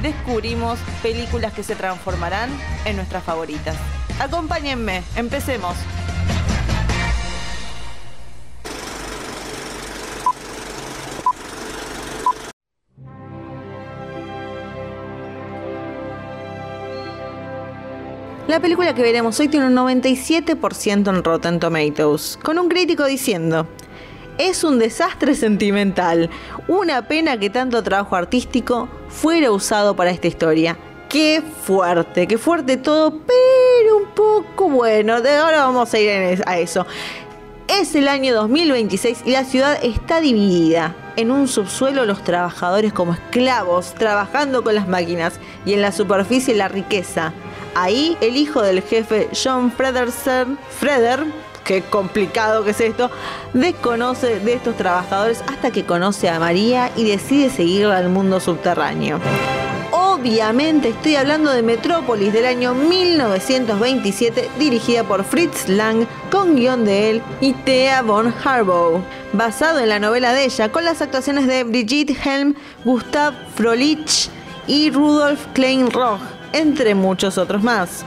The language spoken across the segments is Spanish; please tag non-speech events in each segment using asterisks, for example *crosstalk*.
descubrimos películas que se transformarán en nuestras favoritas. Acompáñenme, empecemos. La película que veremos hoy tiene un 97% en Rotten Tomatoes, con un crítico diciendo, es un desastre sentimental, una pena que tanto trabajo artístico fuera usado para esta historia. Qué fuerte, qué fuerte todo, pero un poco bueno, de ahora vamos a ir a eso. Es el año 2026 y la ciudad está dividida. En un subsuelo los trabajadores como esclavos, trabajando con las máquinas, y en la superficie la riqueza. Ahí el hijo del jefe John Fredersen, Freder, qué complicado que es esto, desconoce de estos trabajadores hasta que conoce a María y decide seguirla al mundo subterráneo. Obviamente estoy hablando de Metrópolis del año 1927, dirigida por Fritz Lang, con guion de él y Thea von Harbaugh, basado en la novela de ella, con las actuaciones de Brigitte Helm, Gustav Frolich y Rudolf Kleinroch entre muchos otros más.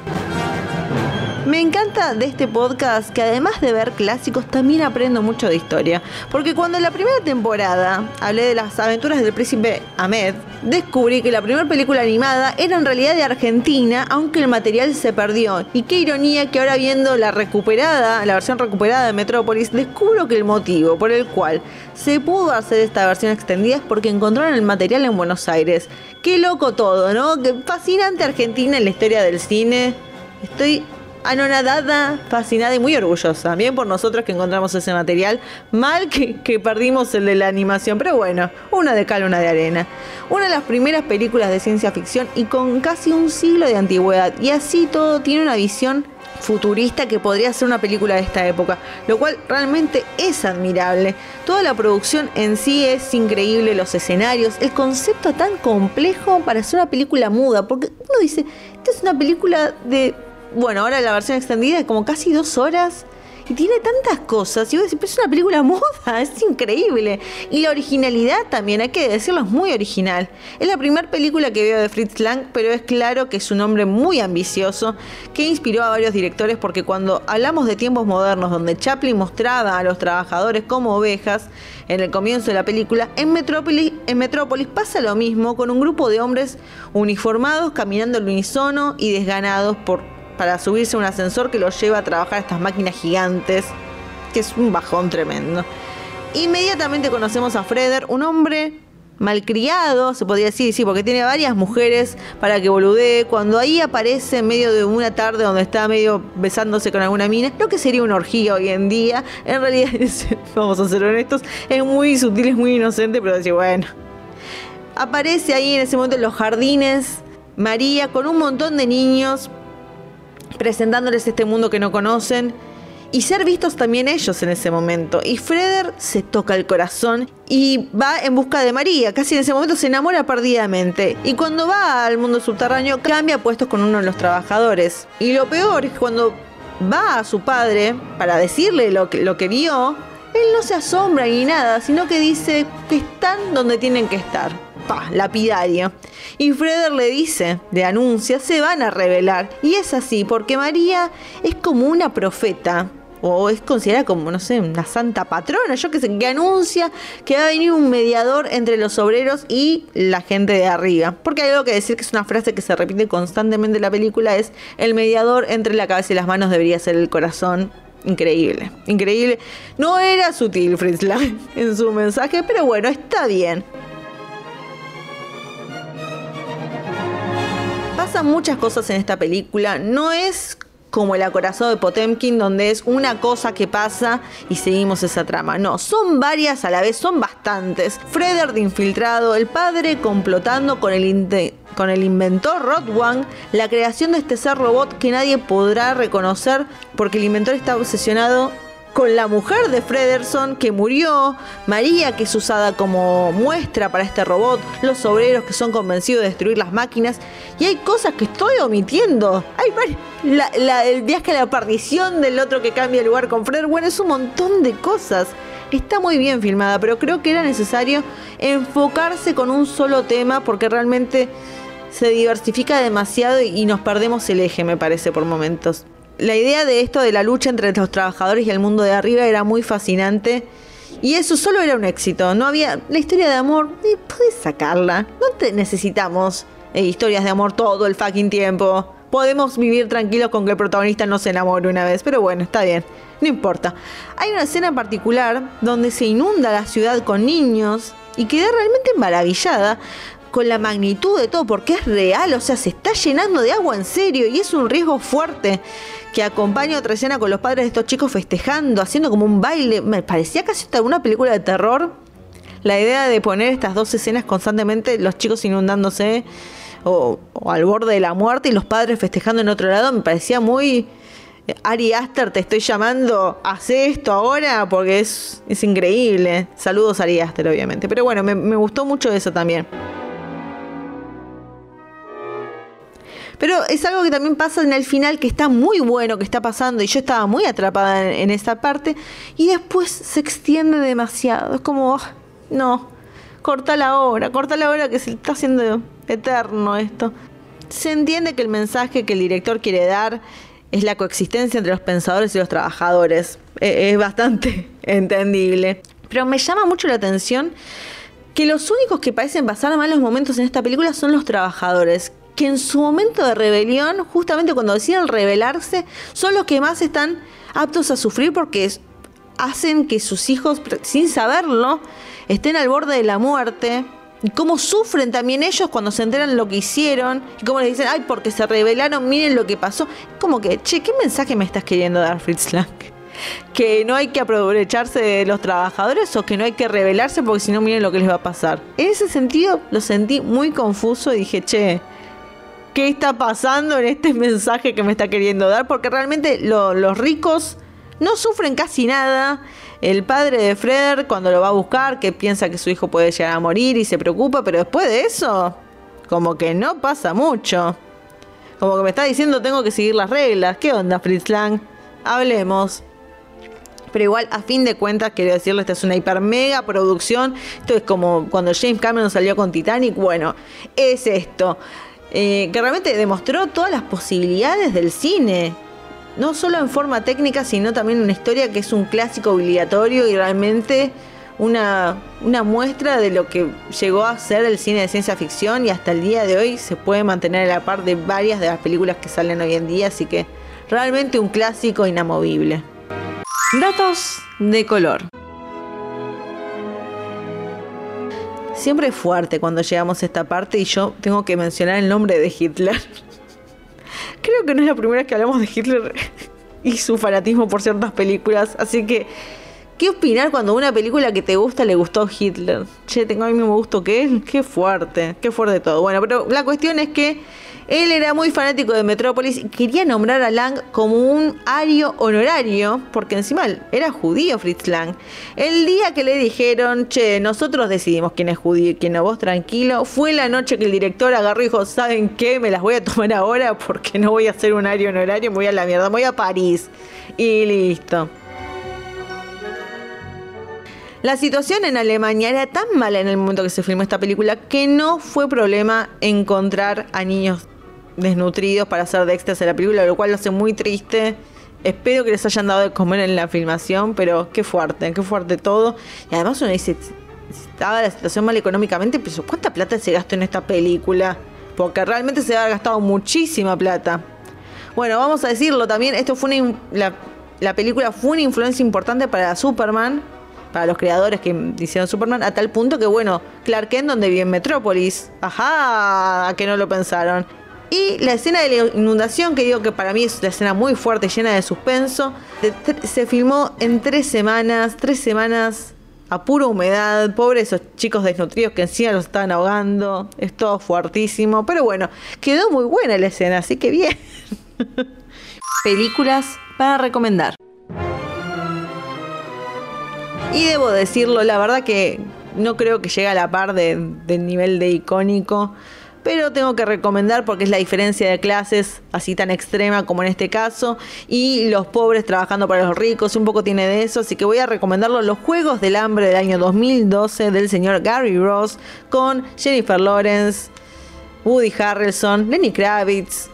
*laughs* Me encanta de este podcast que además de ver clásicos también aprendo mucho de historia, porque cuando en la primera temporada hablé de las aventuras del príncipe Ahmed, descubrí que la primera película animada era en realidad de Argentina, aunque el material se perdió. Y qué ironía que ahora viendo la recuperada, la versión recuperada de Metrópolis, descubro que el motivo por el cual se pudo hacer esta versión extendida es porque encontraron el material en Buenos Aires. Qué loco todo, ¿no? Qué fascinante Argentina en la historia del cine. Estoy anonadada, fascinada y muy orgullosa. También por nosotros que encontramos ese material. Mal que, que, perdimos el de la animación, pero bueno, una de cal, una de arena. Una de las primeras películas de ciencia ficción y con casi un siglo de antigüedad. Y así todo tiene una visión futurista que podría ser una película de esta época, lo cual realmente es admirable. Toda la producción en sí es increíble, los escenarios, el concepto tan complejo para ser una película muda, porque uno dice, esta es una película de bueno, ahora la versión extendida es como casi dos horas. Y tiene tantas cosas. Y vos decís, pero es una película *laughs* moda, es increíble. Y la originalidad también, hay que decirlo, es muy original. Es la primera película que veo de Fritz Lang, pero es claro que es un hombre muy ambicioso, que inspiró a varios directores, porque cuando hablamos de tiempos modernos, donde Chaplin mostraba a los trabajadores como ovejas, en el comienzo de la película, en Metrópolis, en Metrópolis pasa lo mismo, con un grupo de hombres uniformados caminando al unísono y desganados por para subirse a un ascensor que los lleva a trabajar estas máquinas gigantes, que es un bajón tremendo. Inmediatamente conocemos a Freder, un hombre malcriado, se podría decir, sí, porque tiene varias mujeres para que boludee. Cuando ahí aparece en medio de una tarde donde está medio besándose con alguna mina, lo que sería una orgía hoy en día, en realidad, *laughs* vamos a ser honestos, es muy sutil, es muy inocente, pero decir, bueno. Aparece ahí en ese momento en los jardines María con un montón de niños presentándoles este mundo que no conocen y ser vistos también ellos en ese momento. Y Freder se toca el corazón y va en busca de María. Casi en ese momento se enamora perdidamente. Y cuando va al mundo subterráneo cambia puestos con uno de los trabajadores. Y lo peor es que cuando va a su padre para decirle lo que, lo que vio, él no se asombra ni nada, sino que dice que están donde tienen que estar pa, lapidario. Y Freder le dice, de anuncia, se van a revelar. Y es así, porque María es como una profeta. O es considerada como, no sé, una santa patrona, yo que sé, que anuncia que va a venir un mediador entre los obreros y la gente de arriba. Porque hay algo que decir que es una frase que se repite constantemente en la película, es el mediador entre la cabeza y las manos debería ser el corazón increíble, increíble. No era sutil Fritz Lang *laughs* en su mensaje, pero bueno, está bien. Pasan muchas cosas en esta película. No es como el acorazado de Potemkin, donde es una cosa que pasa y seguimos esa trama. No, son varias a la vez, son bastantes. Freder de infiltrado, el padre complotando con el, con el inventor Rotwang, la creación de este ser robot que nadie podrá reconocer porque el inventor está obsesionado con la mujer de Frederson que murió, María que es usada como muestra para este robot, los obreros que son convencidos de destruir las máquinas y hay cosas que estoy omitiendo. Hay el viaje a la perdición del otro que cambia el lugar con Fred, bueno, es un montón de cosas. Está muy bien filmada, pero creo que era necesario enfocarse con un solo tema porque realmente se diversifica demasiado y nos perdemos el eje, me parece, por momentos la idea de esto de la lucha entre los trabajadores y el mundo de arriba era muy fascinante. Y eso solo era un éxito. No había. La historia de amor, puedes sacarla. No te necesitamos eh, historias de amor todo el fucking tiempo. Podemos vivir tranquilos con que el protagonista no se enamore una vez. Pero bueno, está bien. No importa. Hay una escena en particular donde se inunda la ciudad con niños. Y quedé realmente maravillada con la magnitud de todo, porque es real, o sea, se está llenando de agua en serio y es un riesgo fuerte que acompaña otra escena con los padres de estos chicos festejando, haciendo como un baile. Me parecía casi una película de terror. La idea de poner estas dos escenas constantemente, los chicos inundándose o, al borde de la muerte y los padres festejando en otro lado, me parecía muy... Ari Aster, te estoy llamando, hace esto ahora porque es, es increíble. Saludos Ari Aster, obviamente. Pero bueno, me gustó mucho eso también. Pero es algo que también pasa en el final, que está muy bueno, que está pasando, y yo estaba muy atrapada en, esa parte, y después se extiende demasiado. Es como, ah, no, corta la hora, corta la hora que se está haciendo eterno esto. Se entiende que el mensaje que el director quiere dar es la coexistencia entre los pensadores y los trabajadores. E, es bastante *laughs* entendible. Pero me llama mucho la atención que los únicos que parecen pasar malos momentos en esta película son los trabajadores, que en su momento de rebelión, justamente cuando deciden rebelarse, son los que más están aptos a sufrir porque hacen que sus hijos, sin saberlo, estén al borde de la muerte. Y cómo sufren también ellos cuando se enteran lo que hicieron. Y cómo les dicen, ay, porque se rebelaron, miren lo que pasó. Como que, che, ¿qué mensaje me estás queriendo dar, Fritz Lang? que no hay que aprovecharse de los trabajadores o que no hay que rebelarse porque si no miren lo que les va a pasar. En ese sentido lo sentí muy confuso y dije, che, qué está pasando en este mensaje que me está queriendo dar, porque realmente los ricos no sufren casi nada. El padre de Freder, cuando lo va a buscar, que piensa que su hijo puede llegar a morir y se preocupa, pero después de eso, como que no pasa mucho. Como que me está diciendo tengo que seguir las reglas. ¿Qué onda, Fritz Lang? Hablemos. Pero igual, a fin de cuentas, quiero decirlo, esta es una hiper mega producción. Esto es como cuando James Cameron salió con Titanic. Bueno, es esto. Eh, que realmente demostró todas las posibilidades del cine. No solo en forma técnica, sino también una historia que es un clásico obligatorio y realmente una, una muestra de lo que llegó a ser el cine de ciencia ficción y hasta el día de hoy se puede mantener a la par de varias de las películas que salen hoy en día, así que realmente un clásico inamovible. Datos de color. Siempre es fuerte cuando llegamos a esta parte y yo tengo que mencionar el nombre de Hitler. *laughs* Creo que no es la primera vez que hablamos de Hitler *laughs* y su fanatismo por ciertas películas, así que ¿Qué opinar cuando una película que te gusta le gustó Hitler? Che, tengo mí mismo gusto que él. Qué fuerte, qué fuerte todo. Bueno, pero la cuestión es que él era muy fanático de Metrópolis y quería nombrar a Lang como un ario honorario, porque encima era judío Fritz Lang. El día que le dijeron, che, nosotros decidimos quién es judío y quién no, vos tranquilo, fue la noche que el director agarró y dijo, ¿saben qué? Me las voy a tomar ahora porque no voy a hacer un ario honorario, voy a la mierda, voy a París. Y listo. La situación en Alemania era tan mala en el momento que se filmó esta película que no fue problema encontrar a niños desnutridos para hacer de extras en la película, lo cual lo hace muy triste. Espero que les hayan dado de comer en la filmación, pero qué fuerte, qué fuerte todo. Y además uno dice, estaba la situación mal económicamente, pero ¿cuánta plata se gastó en esta película? Porque realmente se ha gastado muchísima plata. Bueno, vamos a decirlo también, esto fue una, la, la película fue una influencia importante para Superman, para los creadores que hicieron Superman, a tal punto que, bueno, Clark Kent, donde vive en Metrópolis, ajá, a que no lo pensaron Y la escena de la inundación, que digo que para mí es una escena muy fuerte, llena de suspenso, se filmó en tres semanas, tres semanas a pura humedad, pobres esos chicos desnutridos que encima los estaban ahogando, es todo fuertísimo, pero bueno, quedó muy buena la escena, así que bien. *laughs* Películas para recomendar. Y debo decirlo, la verdad que no creo que llegue a la par del nivel de icónico pero tengo que recomendar porque es la diferencia de clases así tan extrema como en este caso y los pobres trabajando para los ricos, un poco tiene de eso, así que voy a recomendarlo Los Juegos del Hambre del año 2012 del señor Gary Ross con Jennifer Lawrence, Woody Harrelson, Lenny Kravitz,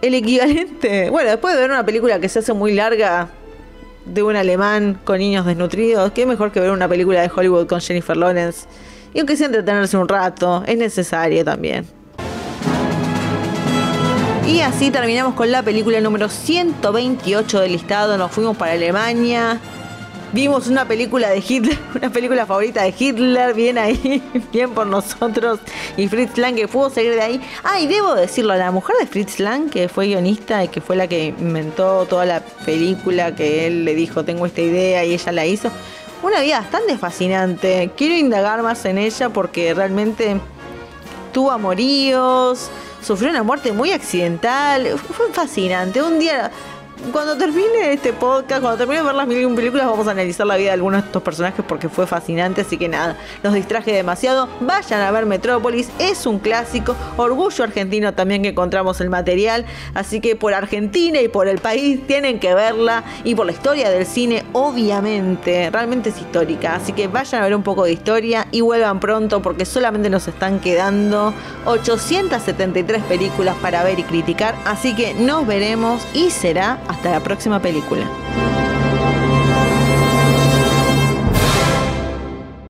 el equivalente, bueno, después de ver una película que se hace muy larga de un alemán con niños desnutridos, qué mejor que ver una película de Hollywood con Jennifer Lawrence. Y aunque sea entretenerse un rato, es necesario también. Y así terminamos con la película número 128 del listado. Nos fuimos para Alemania. Vimos una película de Hitler, *laughs* una película favorita de Hitler, bien ahí, *laughs* bien por nosotros. Y Fritz Lang que pudo salir de ahí. Ah, y debo decirlo, la mujer de Fritz Lang, que fue guionista y que fue la que inventó toda la película, que él le dijo, tengo esta idea y ella la hizo. Una vida bastante fascinante. Quiero indagar más en ella porque realmente tuvo amoríos sufrió una muerte muy accidental. Fue fascinante. Un día cuando termine este podcast, cuando termine de ver las mil películas, vamos a analizar la vida de algunos de estos personajes porque fue fascinante. Así que nada, los distraje demasiado. Vayan a ver Metrópolis, es un clásico. Orgullo argentino también que encontramos el material. Así que por Argentina y por el país tienen que verla. Y por la historia del cine, obviamente, realmente es histórica. Así que vayan a ver un poco de historia y vuelvan pronto porque solamente nos están quedando 873 películas para ver y criticar. Así que nos veremos y será hasta la próxima película.